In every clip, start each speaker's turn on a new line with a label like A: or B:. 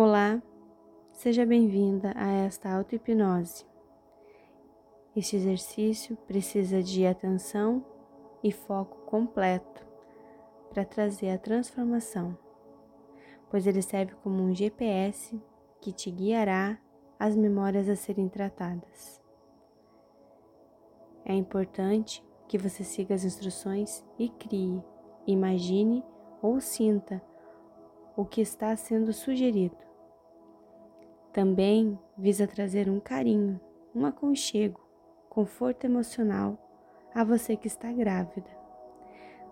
A: Olá, seja bem-vinda a esta auto-hipnose. Este exercício precisa de atenção e foco completo para trazer a transformação, pois ele serve como um GPS que te guiará às memórias a serem tratadas. É importante que você siga as instruções e crie, imagine ou sinta o que está sendo sugerido. Também visa trazer um carinho, um aconchego, conforto emocional a você que está grávida.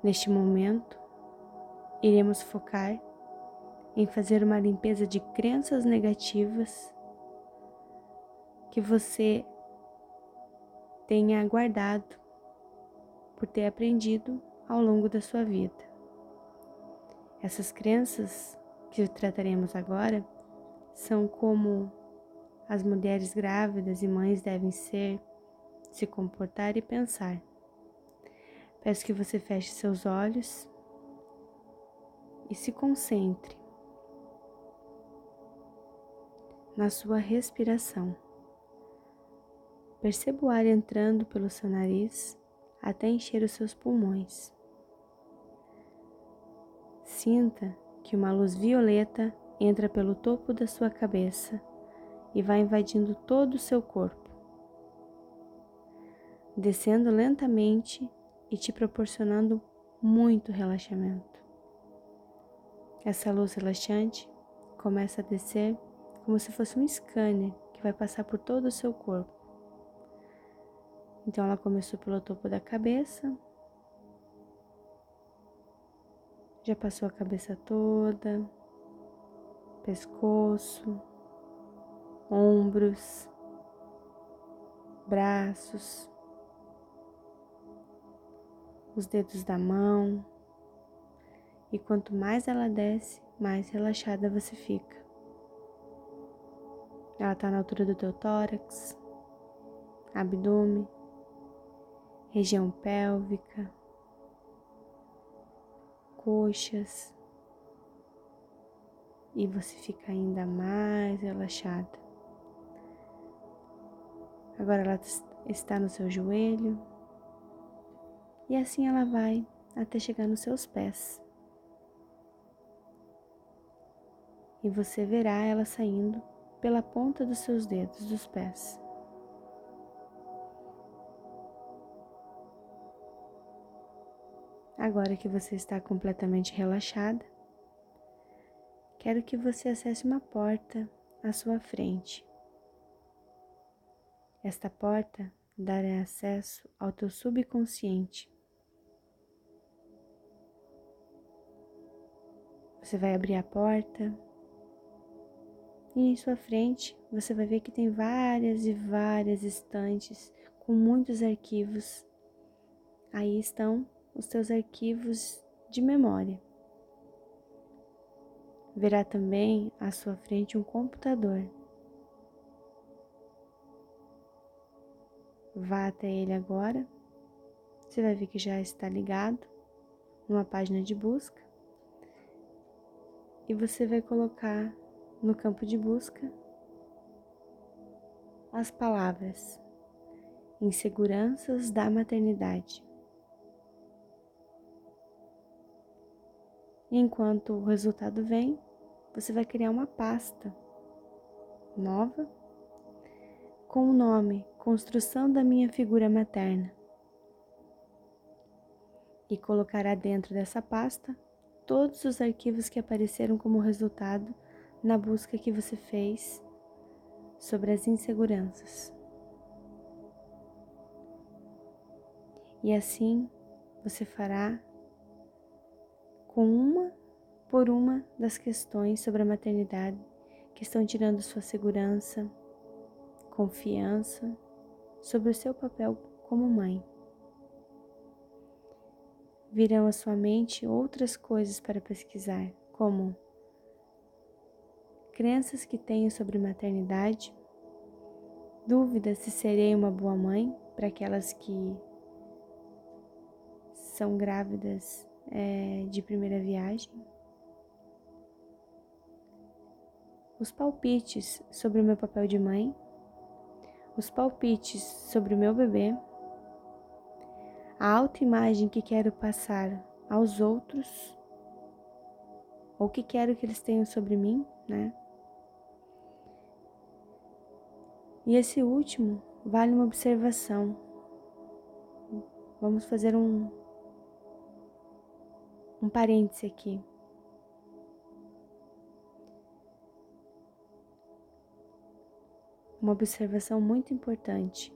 A: Neste momento, iremos focar em fazer uma limpeza de crenças negativas que você tenha guardado por ter aprendido ao longo da sua vida. Essas crenças que trataremos agora são como as mulheres grávidas e mães devem ser, se comportar e pensar. Peço que você feche seus olhos e se concentre na sua respiração. Perceba o ar entrando pelo seu nariz até encher os seus pulmões. Sinta que uma luz violeta entra pelo topo da sua cabeça e vai invadindo todo o seu corpo, descendo lentamente e te proporcionando muito relaxamento. Essa luz relaxante começa a descer como se fosse um scanner que vai passar por todo o seu corpo. Então ela começou pelo topo da cabeça, já passou a cabeça toda, pescoço, ombros, braços, os dedos da mão. E quanto mais ela desce, mais relaxada você fica. Ela está na altura do teu tórax, abdômen, região pélvica, coxas, e você fica ainda mais relaxada. Agora ela está no seu joelho e assim ela vai até chegar nos seus pés. E você verá ela saindo pela ponta dos seus dedos dos pés. Agora que você está completamente relaxada, quero que você acesse uma porta à sua frente. Esta porta dará acesso ao teu subconsciente. Você vai abrir a porta e em sua frente você vai ver que tem várias e várias estantes com muitos arquivos. Aí estão os teus arquivos de memória. Verá também à sua frente um computador. Vá até ele agora. Você vai ver que já está ligado numa página de busca. E você vai colocar no campo de busca as palavras inseguranças da maternidade. Enquanto o resultado vem, você vai criar uma pasta nova com o nome Construção da minha figura materna e colocará dentro dessa pasta todos os arquivos que apareceram como resultado na busca que você fez sobre as inseguranças. E assim você fará com uma por uma das questões sobre a maternidade que estão tirando sua segurança, confiança sobre o seu papel como mãe. Virão à sua mente outras coisas para pesquisar, como crenças que tenho sobre maternidade, dúvidas se serei uma boa mãe para aquelas que são grávidas é, de primeira viagem os palpites sobre o meu papel de mãe, os palpites sobre o meu bebê, a autoimagem que quero passar aos outros, ou que quero que eles tenham sobre mim, né? E esse último vale uma observação. Vamos fazer um, um parêntese aqui. Uma observação muito importante.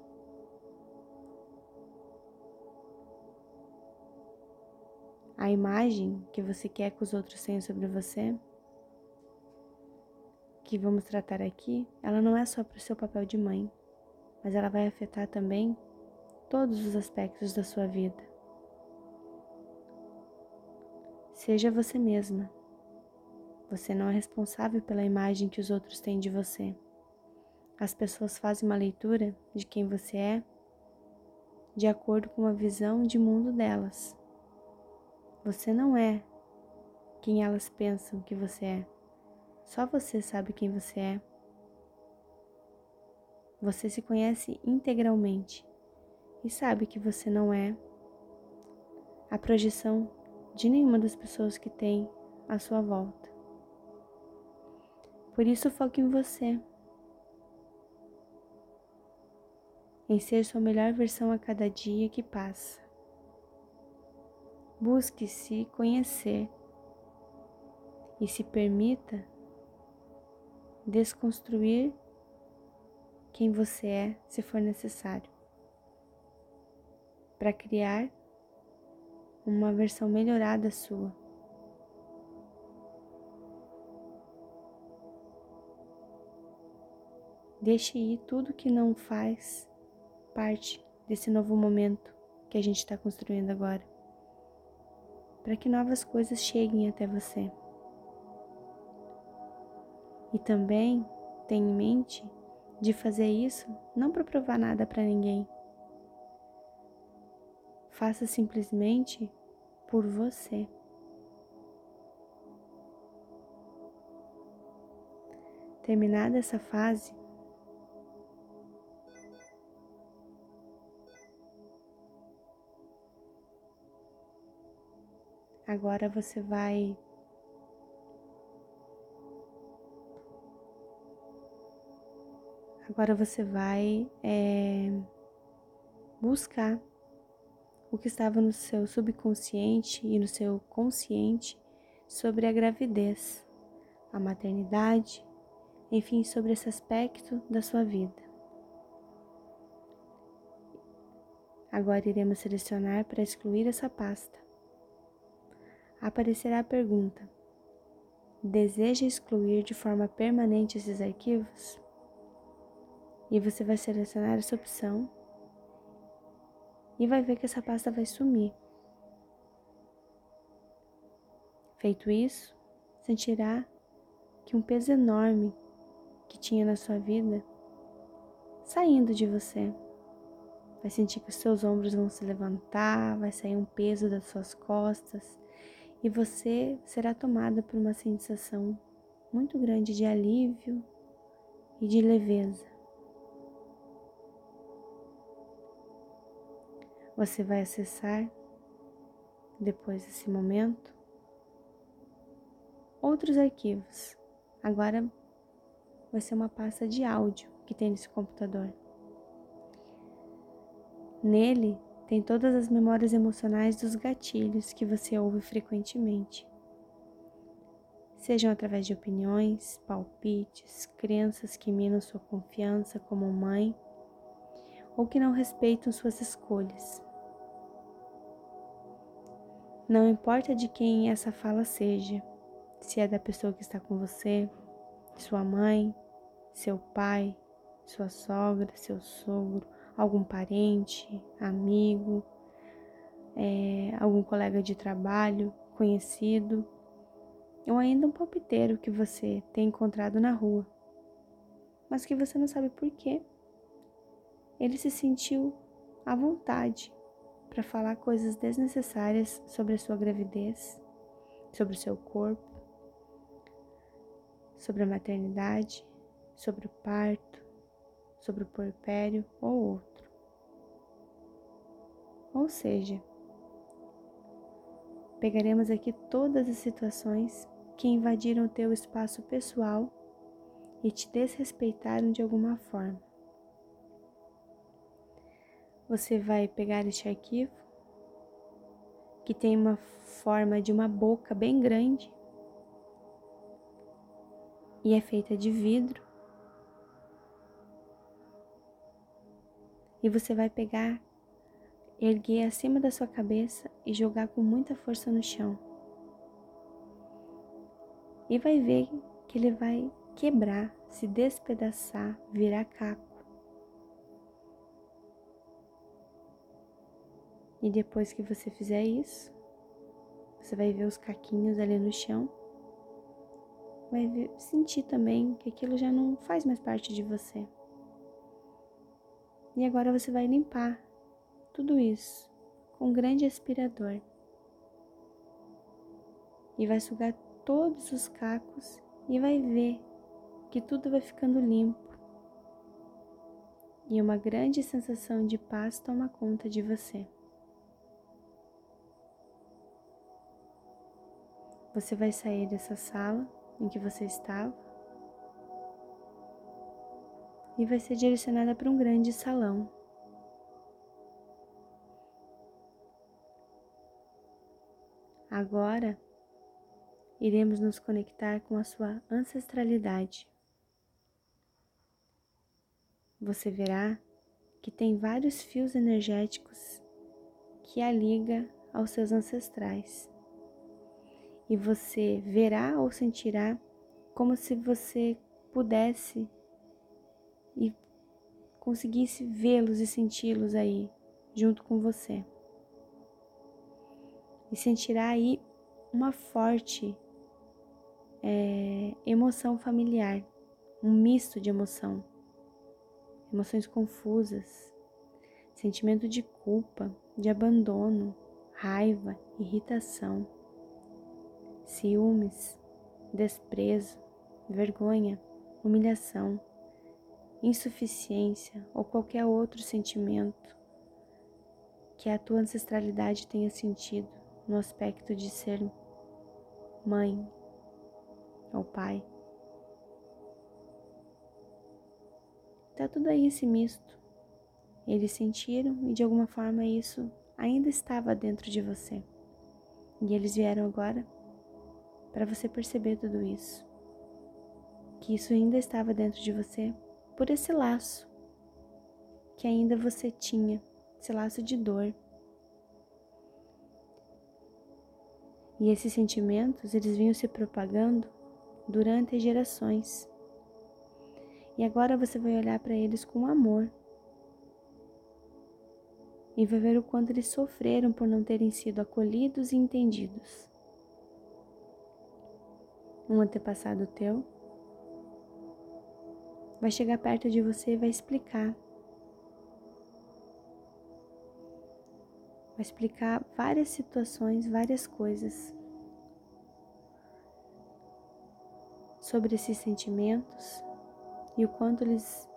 A: A imagem que você quer que os outros tenham sobre você, que vamos tratar aqui, ela não é só para o seu papel de mãe, mas ela vai afetar também todos os aspectos da sua vida. Seja você mesma. Você não é responsável pela imagem que os outros têm de você. As pessoas fazem uma leitura de quem você é de acordo com a visão de mundo delas. Você não é quem elas pensam que você é. Só você sabe quem você é. Você se conhece integralmente e sabe que você não é a projeção de nenhuma das pessoas que tem à sua volta. Por isso, foque em você, em ser sua melhor versão a cada dia que passa. Busque se conhecer e se permita desconstruir quem você é, se for necessário, para criar uma versão melhorada sua. Deixe ir tudo que não faz parte desse novo momento que a gente está construindo agora, para que novas coisas cheguem até você. E também tenha em mente de fazer isso não para provar nada para ninguém. Faça simplesmente por você. Terminada essa fase, agora você vai agora você vai é, buscar o que estava no seu subconsciente e no seu consciente sobre a gravidez, a maternidade, enfim, sobre esse aspecto da sua vida. Agora iremos selecionar para excluir essa pasta. Aparecerá a pergunta: Deseja excluir de forma permanente esses arquivos? E você vai selecionar essa opção e vai ver que essa pasta vai sumir. Feito isso, sentirá que um peso enorme que tinha na sua vida saindo de você. Vai sentir que os seus ombros vão se levantar, vai sair um peso das suas costas e você será tomada por uma sensação muito grande de alívio e de leveza. Você vai acessar, depois desse momento, outros arquivos. Agora vai ser uma pasta de áudio que tem nesse computador. Nele tem todas as memórias emocionais dos gatilhos que você ouve frequentemente. Sejam através de opiniões, palpites, crenças que minam sua confiança como mãe ou que não respeitam suas escolhas. Não importa de quem essa fala seja, se é da pessoa que está com você, sua mãe, seu pai, sua sogra, seu sogro, algum parente, amigo, é, algum colega de trabalho, conhecido, ou ainda um palpiteiro que você tem encontrado na rua, mas que você não sabe por quê. Ele se sentiu à vontade para falar coisas desnecessárias sobre a sua gravidez, sobre o seu corpo, sobre a maternidade, sobre o parto, sobre o porpério ou outro. Ou seja, pegaremos aqui todas as situações que invadiram o teu espaço pessoal e te desrespeitaram de alguma forma. Você vai pegar este arquivo, que tem uma forma de uma boca bem grande e é feita de vidro. E você vai pegar, erguer acima da sua cabeça e jogar com muita força no chão. E vai ver que ele vai quebrar, se despedaçar, virar caco. E depois que você fizer isso, você vai ver os caquinhos ali no chão. Vai ver, sentir também que aquilo já não faz mais parte de você. E agora você vai limpar tudo isso com um grande aspirador. E vai sugar todos os cacos e vai ver que tudo vai ficando limpo. E uma grande sensação de paz toma conta de você. Você vai sair dessa sala em que você estava e vai ser direcionada para um grande salão. Agora, iremos nos conectar com a sua ancestralidade. Você verá que tem vários fios energéticos que a liga aos seus ancestrais e você verá ou sentirá como se você pudesse e conseguisse vê-los e senti-los aí junto com você. E sentirá aí uma forte é, emoção familiar, um misto de emoção, emoções confusas, sentimento de culpa, de abandono, raiva, irritação ciúmes, desprezo, vergonha, humilhação, insuficiência ou qualquer outro sentimento que a tua ancestralidade tenha sentido no aspecto de ser mãe ou pai. Tá tudo aí esse misto. Eles sentiram e de alguma forma isso ainda estava dentro de você. E eles vieram agora para você perceber tudo isso. Que isso ainda estava dentro de você por esse laço que ainda você tinha, esse laço de dor. E esses sentimentos, eles vinham se propagando durante gerações. E agora você vai olhar para eles com amor. E vai ver o quanto eles sofreram por não terem sido acolhidos e entendidos um antepassado teu, vai chegar perto de você e vai explicar. Vai explicar várias situações, várias coisas sobre esses sentimentos e o quanto eles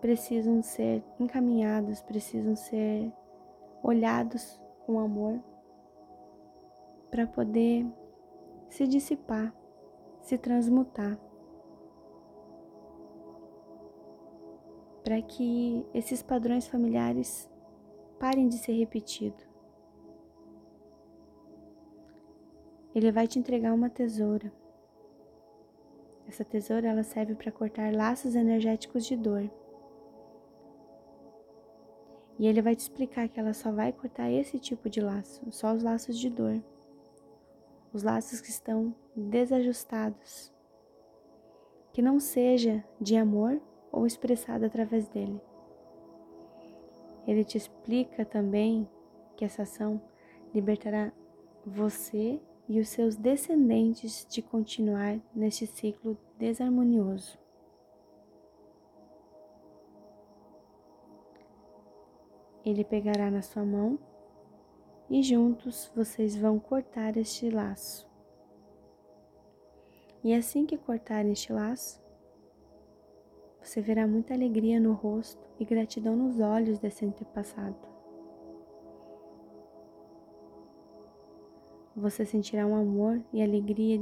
A: precisam ser encaminhados, precisam ser olhados com amor para poder se dissipar se transmutar. Para que esses padrões familiares parem de ser repetidos. Ele vai te entregar uma tesoura. Essa tesoura ela serve para cortar laços energéticos de dor. E ele vai te explicar que ela só vai cortar esse tipo de laço, só os laços de dor os laços que estão desajustados, que não seja de amor ou expressado através dele. Ele te explica também que essa ação libertará você e os seus descendentes de continuar neste ciclo desarmonioso. Ele pegará na sua mão e juntos vocês vão cortar este laço. E assim que cortar este laço, você verá muita alegria no rosto e gratidão nos olhos desse antepassado. Você sentirá um amor e alegria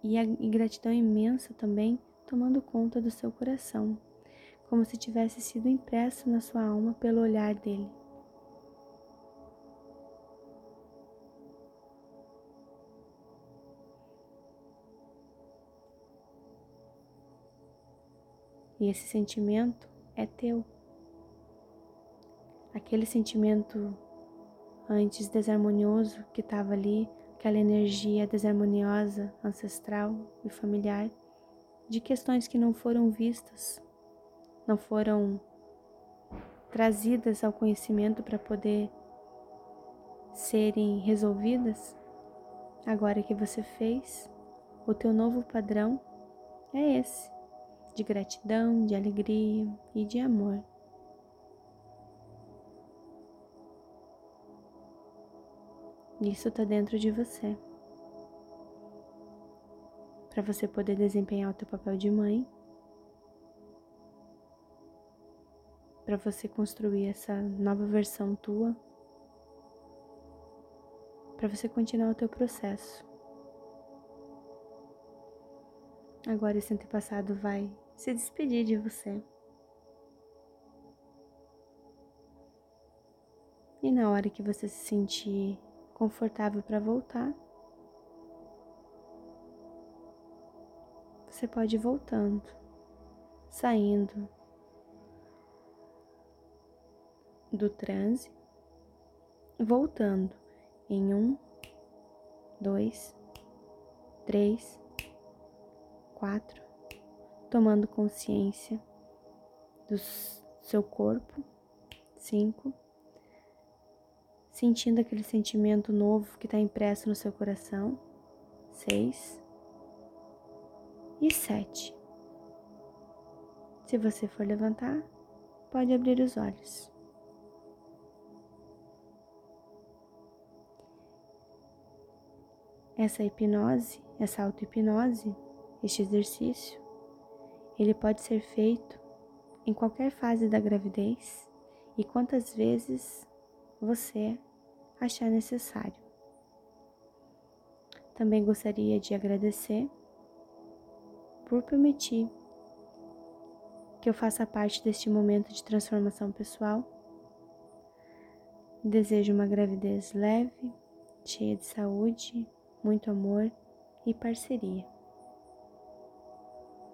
A: e, gratidão imensa também tomando conta do seu coração, como se tivesse sido impresso na sua alma pelo olhar dele. E esse sentimento é teu. Aquele sentimento antes desarmonioso que estava ali, aquela energia desarmoniosa, ancestral e familiar, de questões que não foram vistas, não foram trazidas ao conhecimento para poder serem resolvidas. Agora que você fez, o teu novo padrão é esse de gratidão, de alegria e de amor. Isso está dentro de você. Para você poder desempenhar o teu papel de mãe, para você construir essa nova versão tua, para você continuar o teu processo. Agora esse antepassado vai se despedir de você. E na hora que você se sentir confortável para voltar, você pode ir voltando, saindo do transe, voltando em um, dois, três, quatro, tomando consciência do seu corpo. Cinco. Sentindo aquele sentimento novo que está impresso no seu coração. Seis. E sete. Se você for levantar, pode abrir os olhos. Essa hipnose, essa auto-hipnose, este exercício, ele pode ser feito em qualquer fase da gravidez e quantas vezes você achar necessário. Também gostaria de agradecer por permitir que eu faça parte deste momento de transformação pessoal. Desejo uma gravidez leve, cheia de saúde, muito amor e parceria.